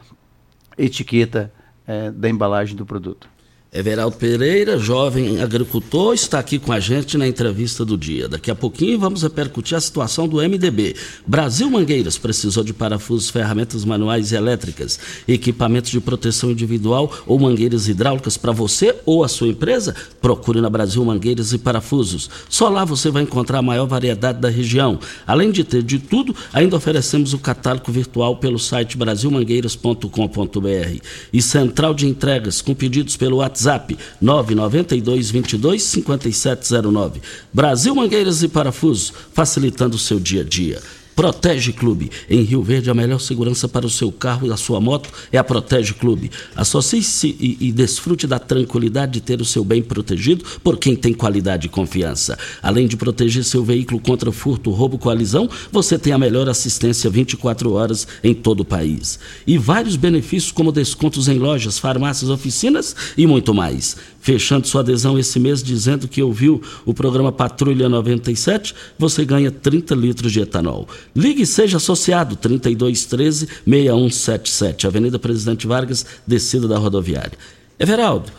etiqueta é, da embalagem do produto. Everaldo Pereira, jovem agricultor, está aqui com a gente na entrevista do dia. Daqui a pouquinho vamos repercutir a situação do MDB. Brasil Mangueiras precisou de parafusos, ferramentas manuais e elétricas, equipamentos de proteção individual ou mangueiras hidráulicas para você ou a sua empresa? Procure na Brasil Mangueiras e Parafusos. Só lá você vai encontrar a maior variedade da região. Além de ter de tudo, ainda oferecemos o catálogo virtual pelo site brasilmangueiras.com.br e central de entregas com pedidos pelo WhatsApp WhatsApp 992 22 5709. Brasil Mangueiras e Parafusos, facilitando o seu dia a dia. Protege Clube. Em Rio Verde, a melhor segurança para o seu carro e a sua moto é a Protege Clube. Associe-se e, e, desfrute da tranquilidade de ter o seu bem protegido por quem tem qualidade e confiança. Além de proteger seu veículo contra furto, roubo, coalizão, você tem a melhor assistência 24 horas em todo o país. E vários benefícios como descontos em lojas, farmácias, oficinas e muito mais fechando sua adesão esse mês dizendo que ouviu o programa Patrulha 97, você ganha 30 litros de etanol. Ligue e seja associado 3213 6177, Avenida Presidente Vargas, descida da rodoviária. Everaldo,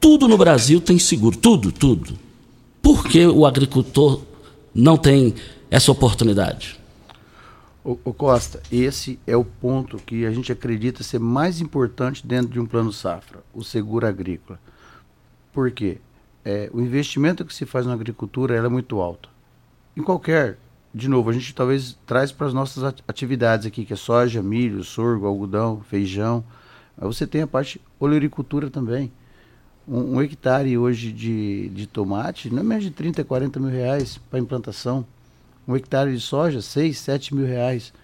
tudo no Brasil tem seguro, tudo, tudo. Por que o agricultor não tem essa oportunidade? O, o Costa, esse é o ponto que a gente acredita ser mais importante dentro de um plano safra, o seguro agrícola. Por quê? É, o investimento que se faz na agricultura é muito alto. Em qualquer, de novo, a gente talvez traz para as nossas atividades aqui, que é soja, milho, sorgo, algodão, feijão. Mas você tem a parte olericultura também. Um, um, hectare hoje de, de tomate não é menos de 30, 40 mil reais para implantação. Um hectare de soja, 6, 7 mil reais.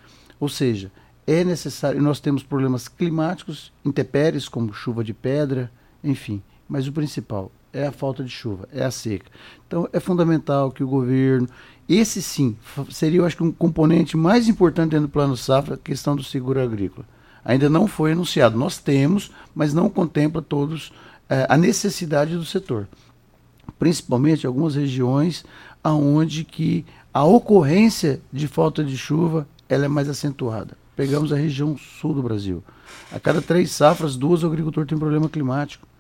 Ou seja, é necessário. Nós temos problemas climáticos, intempéries, como chuva de pedra, enfim. Mas o principal é a falta de chuva, é a seca. Então é fundamental que o governo, esse sim, seria eu acho que um componente mais importante dentro do plano safra, a questão do seguro agrícola. Ainda não foi anunciado. Nós temos, mas não contempla todos é, a necessidade do setor. Principalmente algumas regiões aonde que a ocorrência de falta de chuva ela é mais acentuada. Pegamos a região sul do Brasil. A cada três safras, duas o agricultor tem problema climático.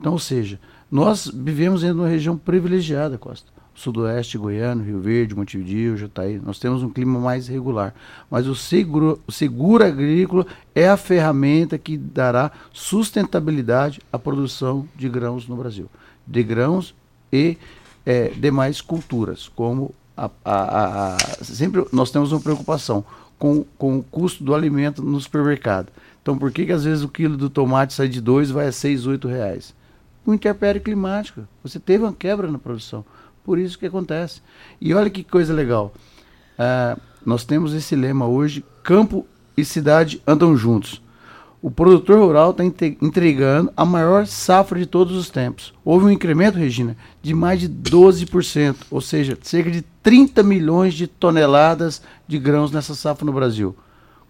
Então, ou seja, nós vivemos em uma região privilegiada, Costa. Sudoeste goiano, Rio Verde, Montevideo, Jataí, nós temos um clima mais regular. Mas o seguro, o seguro agrícola é a ferramenta que dará sustentabilidade à produção de grãos no Brasil. De grãos e é, demais culturas, como a, a, a, sempre nós temos uma preocupação com, com o custo do alimento no supermercado. Então, por que, que às vezes o quilo do tomate sai de dois vai a seis, oito reais? O interpério climático. Você teve uma quebra na produção. Por isso que acontece. E olha que coisa legal. Uh, nós temos esse lema hoje: campo e cidade andam juntos. O produtor rural está entregando a maior safra de todos os tempos. Houve um incremento, Regina, de mais de 12%, ou seja, cerca de 30 milhões de toneladas de grãos nessa safra no Brasil.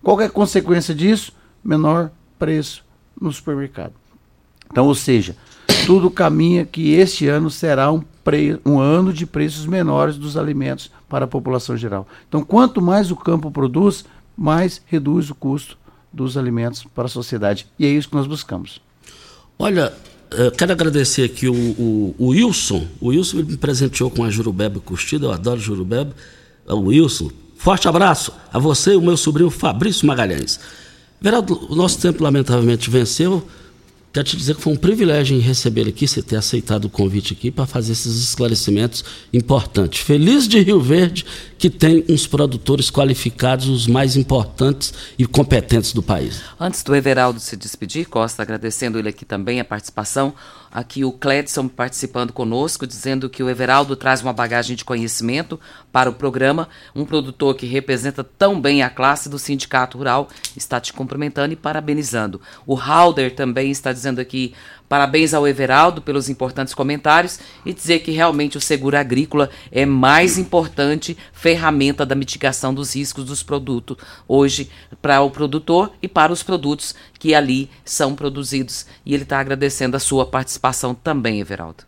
Qual é a consequência disso? Menor preço no supermercado. Então, ou seja, tudo caminha que este ano será um, pre... um ano de preços menores dos alimentos para a população geral. Então, quanto mais o campo produz, mais reduz o custo dos alimentos para a sociedade. E é isso que nós buscamos. Olha, eu quero agradecer aqui o, o, o Wilson. O Wilson me presenteou com a Jurubeba curtida, eu adoro Jurubeba. O Wilson, forte abraço a você e o meu sobrinho Fabrício Magalhães. Verado, o nosso tempo lamentavelmente venceu. Quero te dizer que foi um privilégio em receber aqui, você ter aceitado o convite aqui para fazer esses esclarecimentos importantes. Feliz de Rio Verde, que tem uns produtores qualificados, os mais importantes e competentes do país. Antes do Everaldo se despedir, Costa, agradecendo ele aqui também a participação, aqui o Cledson participando conosco, dizendo que o Everaldo traz uma bagagem de conhecimento para o programa, um produtor que representa tão bem a classe do Sindicato Rural, está te cumprimentando e parabenizando. O Halder também está dizendo aqui Parabéns ao Everaldo pelos importantes comentários e dizer que realmente o seguro agrícola é mais importante ferramenta da mitigação dos riscos dos produtos hoje para o produtor e para os produtos que ali são produzidos. E ele está agradecendo a sua participação também, Everaldo.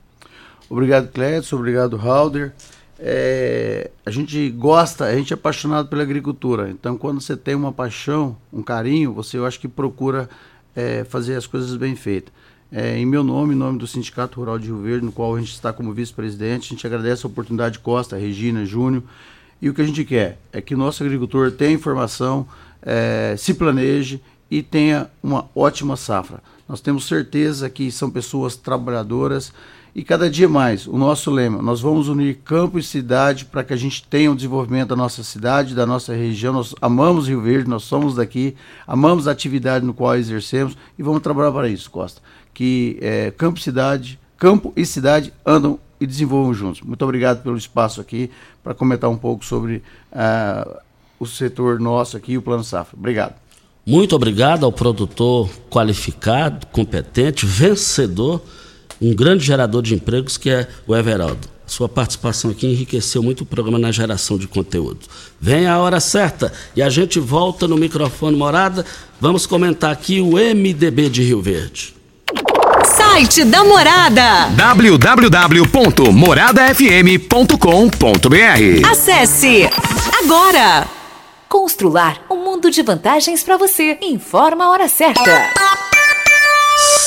Obrigado, Clédio. Obrigado, Halder. É, a gente gosta, a gente é apaixonado pela agricultura. Então, quando você tem uma paixão, um carinho, você eu acho que procura é, fazer as coisas bem feitas. É, em meu nome, em nome do Sindicato Rural de Rio Verde, no qual a gente está como vice-presidente, a gente agradece a oportunidade Costa, Regina, Júnior. E o que a gente quer é que nosso agricultor tenha informação, é, se planeje e tenha uma ótima safra. Nós temos certeza que são pessoas trabalhadoras e cada dia mais, o nosso lema, nós vamos unir campo e cidade para que a gente tenha o um desenvolvimento da nossa cidade, da nossa região. Nós amamos Rio Verde, nós somos daqui, amamos a atividade no qual exercemos e vamos trabalhar para isso, Costa que é, campo cidade, campo e cidade andam e desenvolvam juntos. Muito obrigado pelo espaço aqui para comentar um pouco sobre uh, o setor nosso aqui, o Plano Safra. Obrigado. Muito obrigado ao produtor qualificado, competente, vencedor, um grande gerador de empregos que é o Everaldo. Sua participação aqui enriqueceu muito o programa na geração de conteúdo. Vem a hora certa e a gente volta no microfone morada. Vamos comentar aqui o MDB de Rio Verde. Site da Morada www.moradafm.com.br Acesse agora! Constrular um mundo de vantagens para você. Informa a hora certa.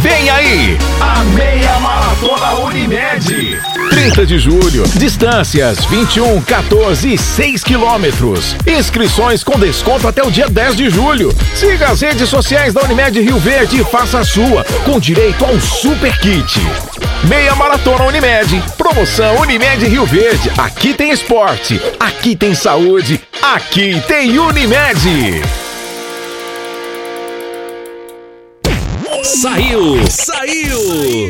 Vem aí, a meia maratona Unimed. 30 de julho, distâncias 21, 14 e 6 quilômetros. Inscrições com desconto até o dia 10 de julho. Siga as redes sociais da Unimed Rio Verde e faça a sua, com direito a um super kit. Meia Maratona Unimed. Promoção Unimed Rio Verde. Aqui tem esporte, aqui tem saúde, aqui tem Unimed. Saiu! Saiu!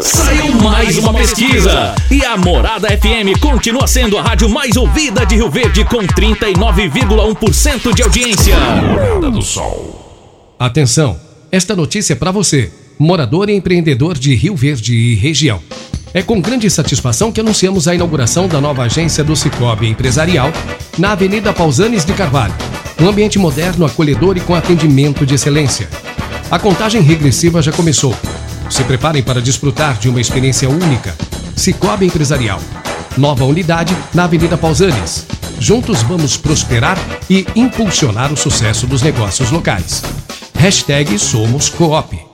Saiu mais uma pesquisa! E a Morada FM continua sendo a rádio mais ouvida de Rio Verde com 39,1% de audiência. Morada do Sol. Atenção! Esta notícia é para você, morador e empreendedor de Rio Verde e região. É com grande satisfação que anunciamos a inauguração da nova agência do Cicobi Empresarial na Avenida Pausanes de Carvalho. Um ambiente moderno, acolhedor e com atendimento de excelência. A contagem regressiva já começou. Se preparem para desfrutar de uma experiência única. Cicobi Empresarial. Nova unidade na Avenida Pausanes. Juntos vamos prosperar e impulsionar o sucesso dos negócios locais. Hashtag Somos Coop.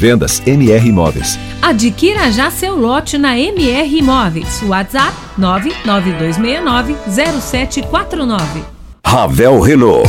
Vendas MR Imóveis. Adquira já seu lote na MR Imóveis. WhatsApp 992690749. Ravel Renault.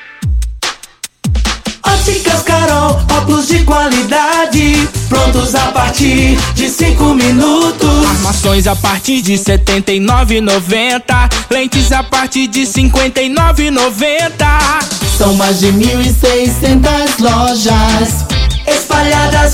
Óticas Carol, óculos de qualidade, prontos a partir de 5 minutos. Armações a partir de R$ 79,90. Lentes a partir de R$ 59,90. São mais de 1.600 lojas espalhadas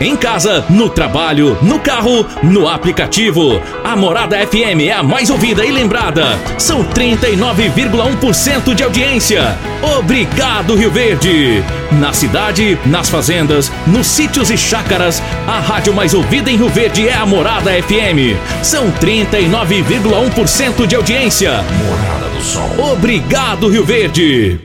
Em casa, no trabalho, no carro, no aplicativo. A Morada FM é a mais ouvida e lembrada. São 39,1% de audiência. Obrigado, Rio Verde. Na cidade, nas fazendas, nos sítios e chácaras, a rádio mais ouvida em Rio Verde é a Morada FM. São 39,1% de audiência. Morada do Sol. Obrigado, Rio Verde.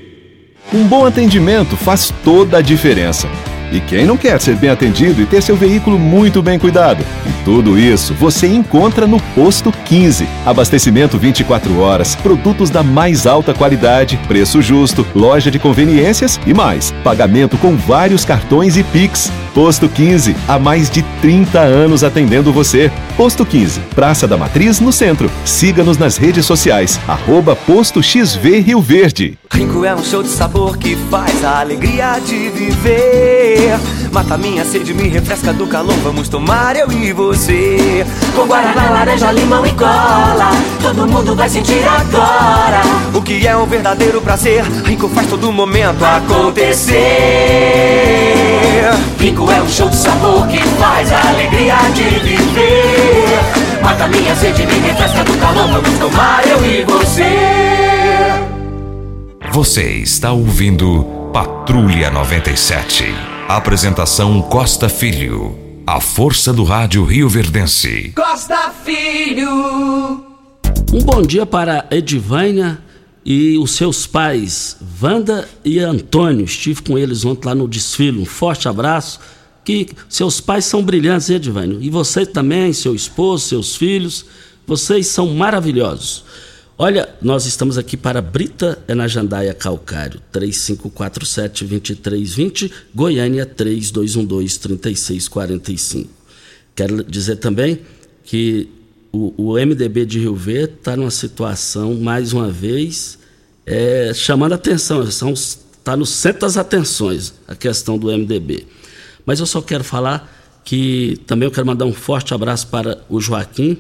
Um bom atendimento faz toda a diferença. E quem não quer ser bem atendido e ter seu veículo muito bem cuidado? E tudo isso você encontra no Posto 15. Abastecimento 24 horas, produtos da mais alta qualidade, preço justo, loja de conveniências e mais. Pagamento com vários cartões e Pix. Posto 15, há mais de 30 anos atendendo você. Posto 15, Praça da Matriz, no centro. Siga-nos nas redes sociais, arroba Posto XV Rio Verde. Rico é um show de sabor que faz a alegria de viver. Mata minha sede, me refresca do calor. Vamos tomar eu e você. Com guaraná, laranja, limão e cola. Todo mundo vai sentir agora. O que é um verdadeiro prazer. Rico faz todo momento acontecer. Rico é um show de sabor que faz a alegria de viver. Mata minha sede, me refresca do calor. Vamos tomar eu e você. Você está ouvindo Patrulha 97. Apresentação Costa Filho. A força do rádio Rio Verdense. Costa Filho. Um bom dia para Edivânia e os seus pais, Wanda e Antônio. Estive com eles ontem lá no desfile. Um forte abraço. Que seus pais são brilhantes, hein, Edivânio? E você também, seu esposo, seus filhos. Vocês são maravilhosos. Olha, nós estamos aqui para Brita, é na Jandaia Calcário, 3547-2320, Goiânia 3212-3645. Quero dizer também que o, o MDB de Rio Verde está numa situação, mais uma vez, é, chamando atenção, está no centro das atenções a questão do MDB. Mas eu só quero falar que também eu quero mandar um forte abraço para o Joaquim.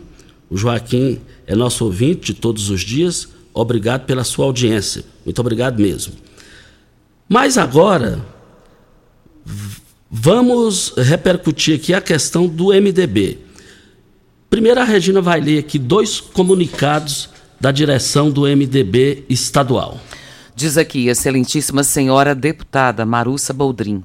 O Joaquim é nosso ouvinte de todos os dias. Obrigado pela sua audiência. Muito obrigado mesmo. Mas agora, vamos repercutir aqui a questão do MDB. Primeiro, a Regina vai ler aqui dois comunicados da direção do MDB estadual. Diz aqui, excelentíssima senhora deputada Marussa Boldrin.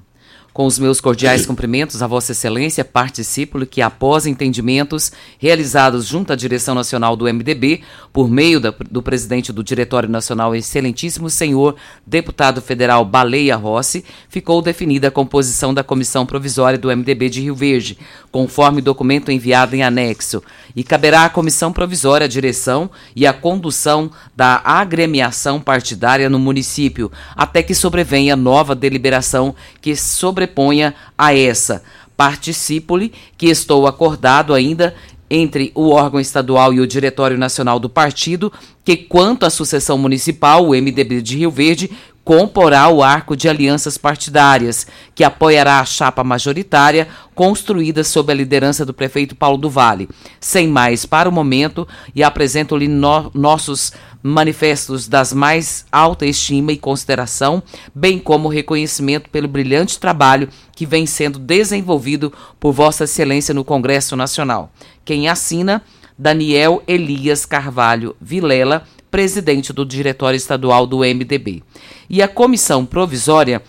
Com os meus cordiais cumprimentos a Vossa Excelência, participo que após entendimentos realizados junto à direção nacional do MDB, por meio da, do presidente do Diretório Nacional, excelentíssimo senhor deputado federal Baleia Rossi, ficou definida a composição da comissão provisória do MDB de Rio Verde, conforme documento enviado em anexo, e caberá à comissão provisória a direção e a condução da agremiação partidária no município, até que sobrevenha nova deliberação que sobre sobreponha a essa. Participo-lhe que estou acordado ainda entre o órgão estadual e o Diretório Nacional do Partido, que quanto à sucessão municipal, o MDB de Rio Verde comporá o arco de alianças partidárias, que apoiará a chapa majoritária construída sob a liderança do prefeito Paulo do Vale. Sem mais para o momento, e apresento-lhe no nossos manifestos das mais alta estima e consideração, bem como reconhecimento pelo brilhante trabalho que vem sendo desenvolvido por Vossa Excelência no Congresso Nacional. Quem assina, Daniel Elias Carvalho Vilela, presidente do Diretório Estadual do MDB. E a comissão provisória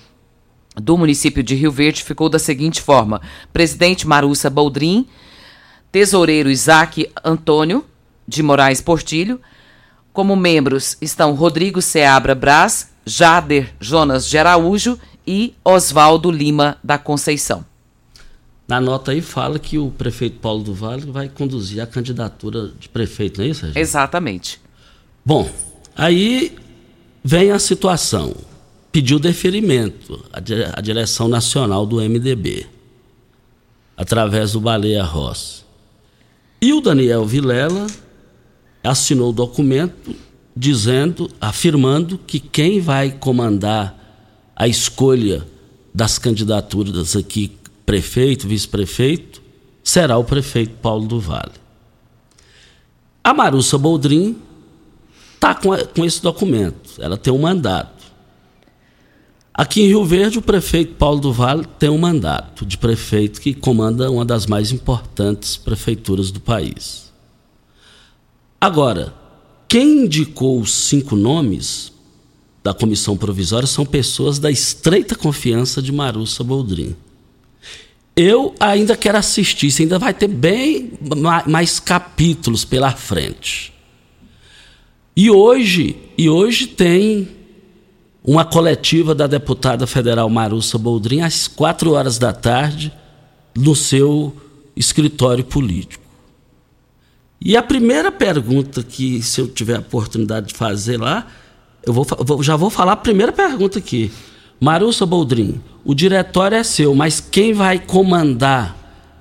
do município de Rio Verde ficou da seguinte forma: presidente Marussa Boldrin, tesoureiro Isaac Antônio de Moraes Portilho. Como membros estão Rodrigo Seabra Braz, Jader Jonas de Araújo e Oswaldo Lima da Conceição. Na nota aí fala que o prefeito Paulo do Vale vai conduzir a candidatura de prefeito, não é isso, Regina? Exatamente. Bom, aí vem a situação. Pediu deferimento à direção nacional do MDB, através do Baleia Ross. E o Daniel Vilela assinou o documento dizendo, afirmando que quem vai comandar a escolha das candidaturas aqui, prefeito, vice-prefeito, será o prefeito Paulo do Vale. A Marussa Boldrin está com, com esse documento, ela tem um mandato. Aqui em Rio Verde, o prefeito Paulo do Vale tem um mandato de prefeito que comanda uma das mais importantes prefeituras do país. Agora, quem indicou os cinco nomes da comissão provisória são pessoas da estreita confiança de Marussa Boldrin. Eu ainda quero assistir, isso ainda vai ter bem mais capítulos pela frente. E hoje, e hoje tem uma coletiva da deputada federal Marussa Boldrin às quatro horas da tarde no seu escritório político. E a primeira pergunta que, se eu tiver a oportunidade de fazer lá, eu vou, já vou falar a primeira pergunta aqui. Marussa Boldrin, o diretório é seu, mas quem vai comandar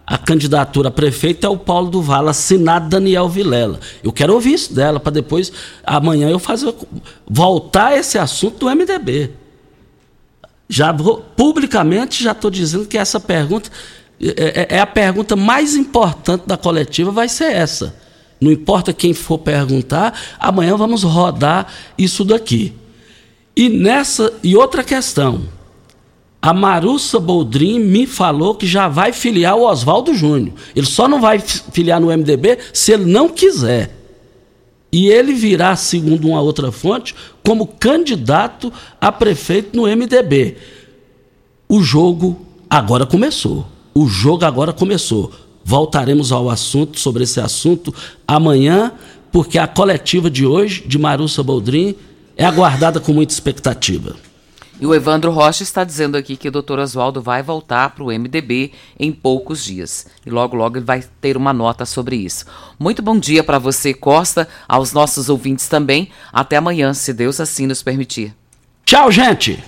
a candidatura a prefeito é o Paulo do Vala, assinado Daniel Vilela. Eu quero ouvir isso dela, para depois, amanhã, eu fazer voltar esse assunto do MDB. Já vou, publicamente já estou dizendo que essa pergunta é, é, é a pergunta mais importante da coletiva, vai ser essa. Não importa quem for perguntar, amanhã vamos rodar isso daqui. E nessa e outra questão, a Marussa Boldrin me falou que já vai filiar o Oswaldo Júnior. Ele só não vai filiar no MDB se ele não quiser. E ele virá, segundo uma outra fonte, como candidato a prefeito no MDB. O jogo agora começou. O jogo agora começou. Voltaremos ao assunto, sobre esse assunto, amanhã, porque a coletiva de hoje, de Marussa Boldrin, é aguardada com muita expectativa. E o Evandro Rocha está dizendo aqui que o doutor Oswaldo vai voltar para o MDB em poucos dias. E logo, logo ele vai ter uma nota sobre isso. Muito bom dia para você, Costa, aos nossos ouvintes também. Até amanhã, se Deus assim nos permitir. Tchau, gente!